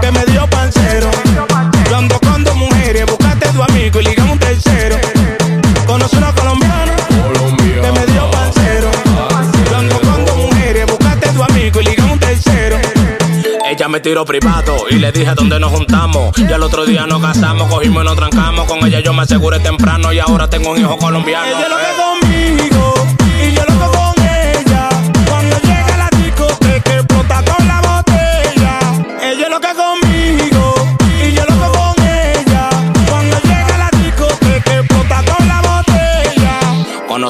que me dio pancero. cuando ando con dos mujeres, buscaste tu amigo y liga un tercero. Conocí una colombiana que me dio pancero. ando con dos mujeres, buscaste tu amigo y liga un tercero. Ella me tiró privado y le dije dónde nos juntamos. Y al otro día nos casamos, cogimos y nos trancamos. Con ella yo me aseguré temprano y ahora tengo un hijo colombiano. Ella lo que eh. conmigo.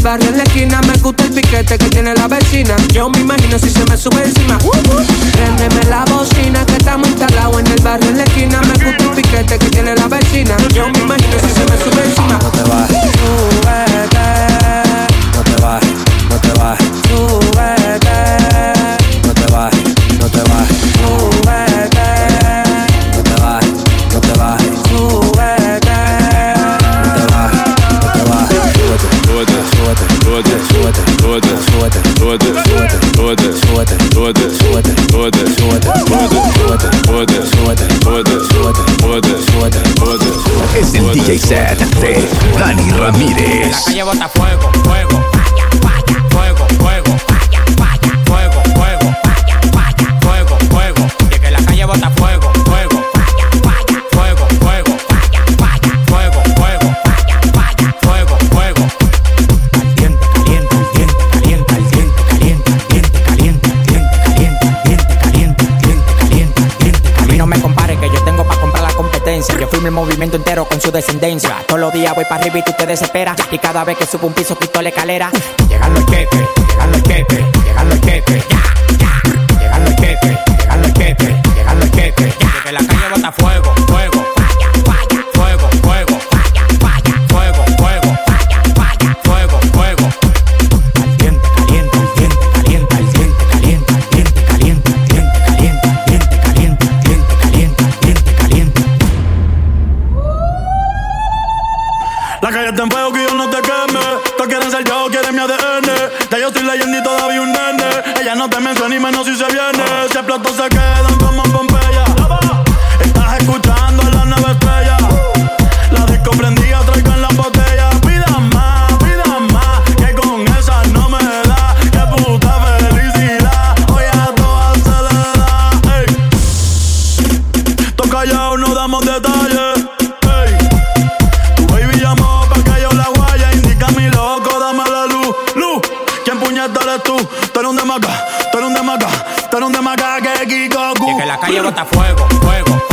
el barrio en la esquina. Me gusta el piquete que tiene la vecina. Yo me imagino si se me sube encima. Uh, la bocina que estamos instalados en el barrio en la esquina. Me gusta el piquete que tiene la vecina. Yo me imagino si se me sube encima. No te vas, No te vas, no te vas set de Dani Ramírez. En la calle Botafuego entero con su descendencia. Todos los días voy para arriba y tú te desesperas. Y cada vez que subo un piso, pito la escalera. Llegan los jefes, llegan los jefes, llegan los jefes. fuego.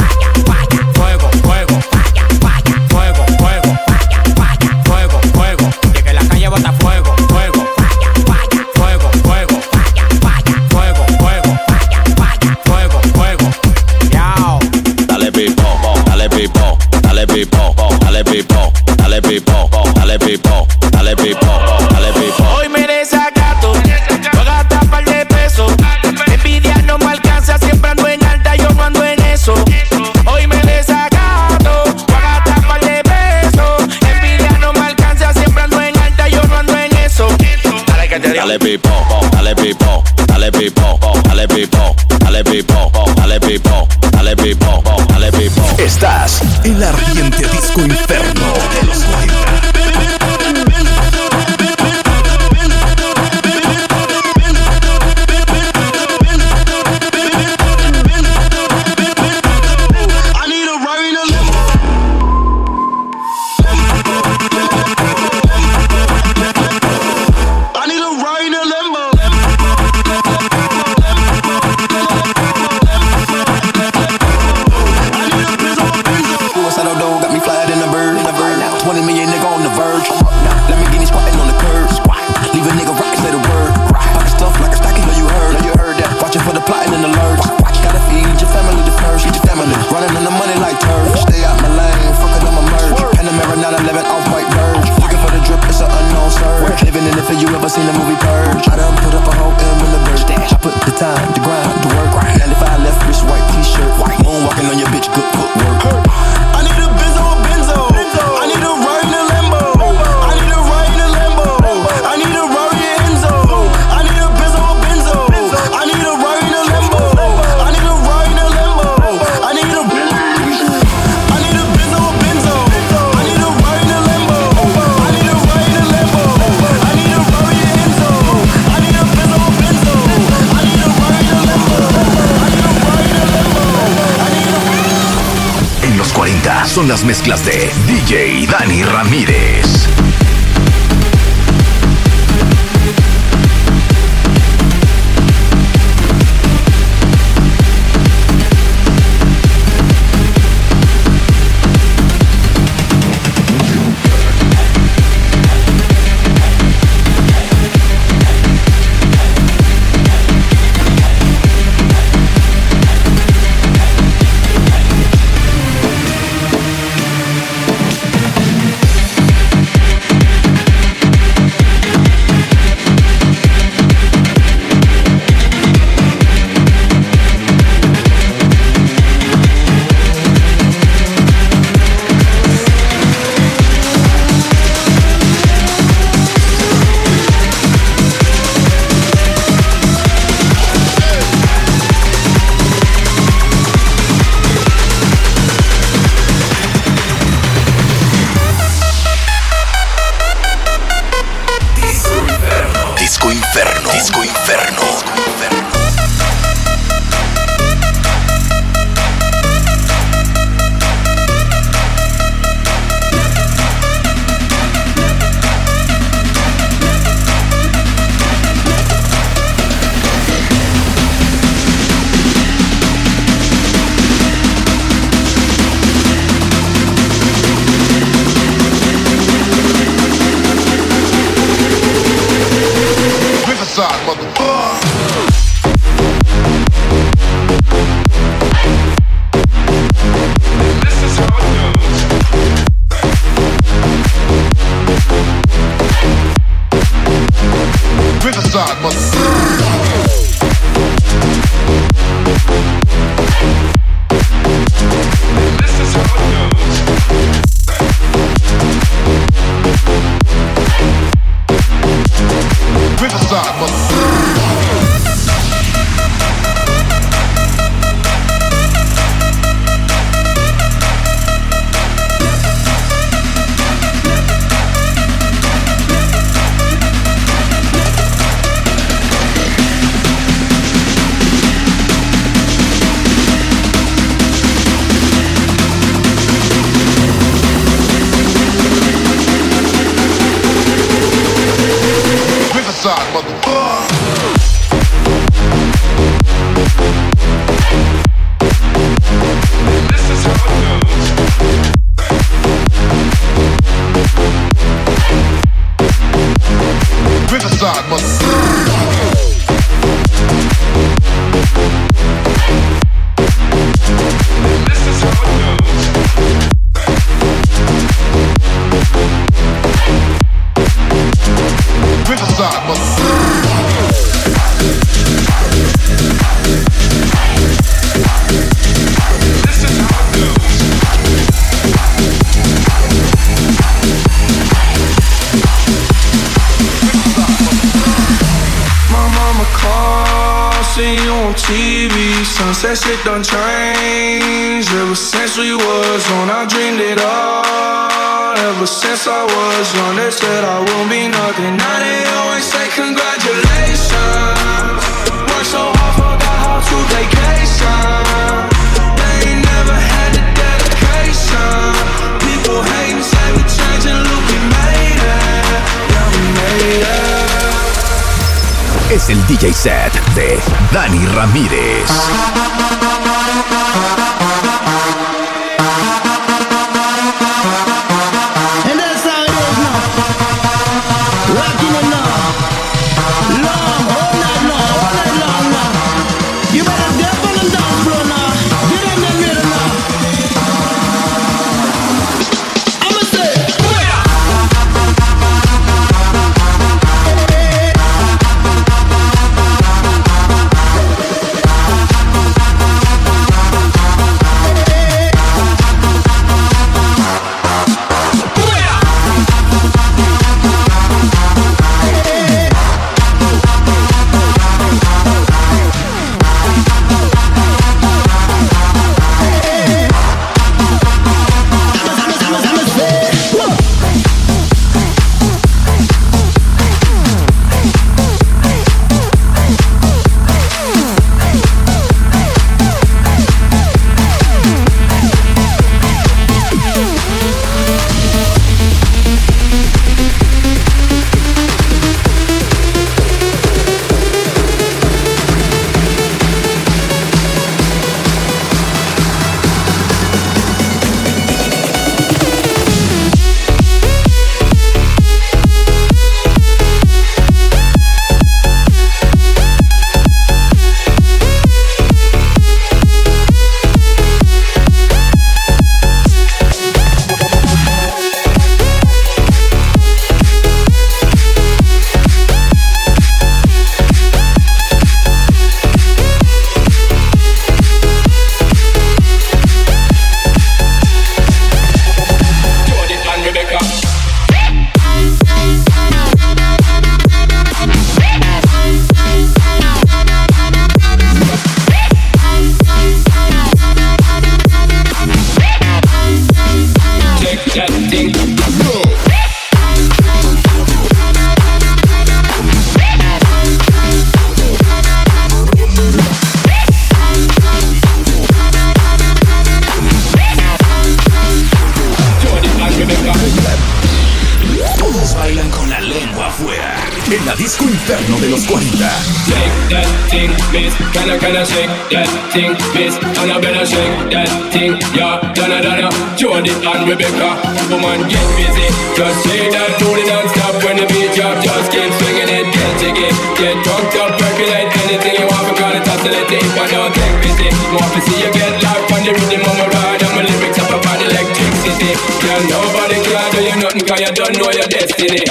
las mezclas de DJ Dani Ramírez. Inferno. Disco Inferno. that shit done changed ever since we was on. I dreamed it all. Ever since I was young, they said I won't be nothing. Now they always say congratulations. es el DJ set de Dani Ramírez. eterno de los 40. Shake that thing, miss. Can I, can I shake that thing, miss? And I better shake that thing, yeah. Donna, Donna, Jody and Rebecca. Woman, get busy. Just shake that booty non-stop when the beat drop. Just keep swinging it, get Get drunk, up, percolate anything you want. Because it's oscillating, if I don't get busy. More to see you get live on the rhythm of my ride. And my lyrics up about electricity. Yeah, nobody can do you nothing, cause you don't know your destiny.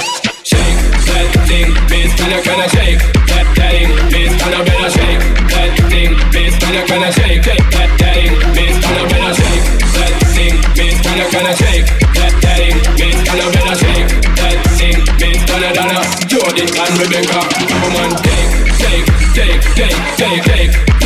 Can shake that thing, Can better shake that thing, Can shake that thing, Can better shake that thing, Can shake that thing, Can better shake that thing, Can and Rebecca, take, take, take, take, take, take.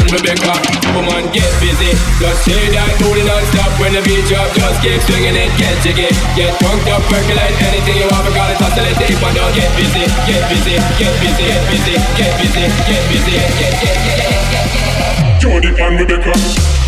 and Rebecca. Come on, get busy. Just say that booty non-stop when the beat drop. Just keep swinging it, get jiggy. Get drunk up, percolate anything you want We because it's hostility. But don't get busy, get busy, get busy, get busy, get busy, get busy, get busy. Get Get busy. busy. Jody and Rebecca.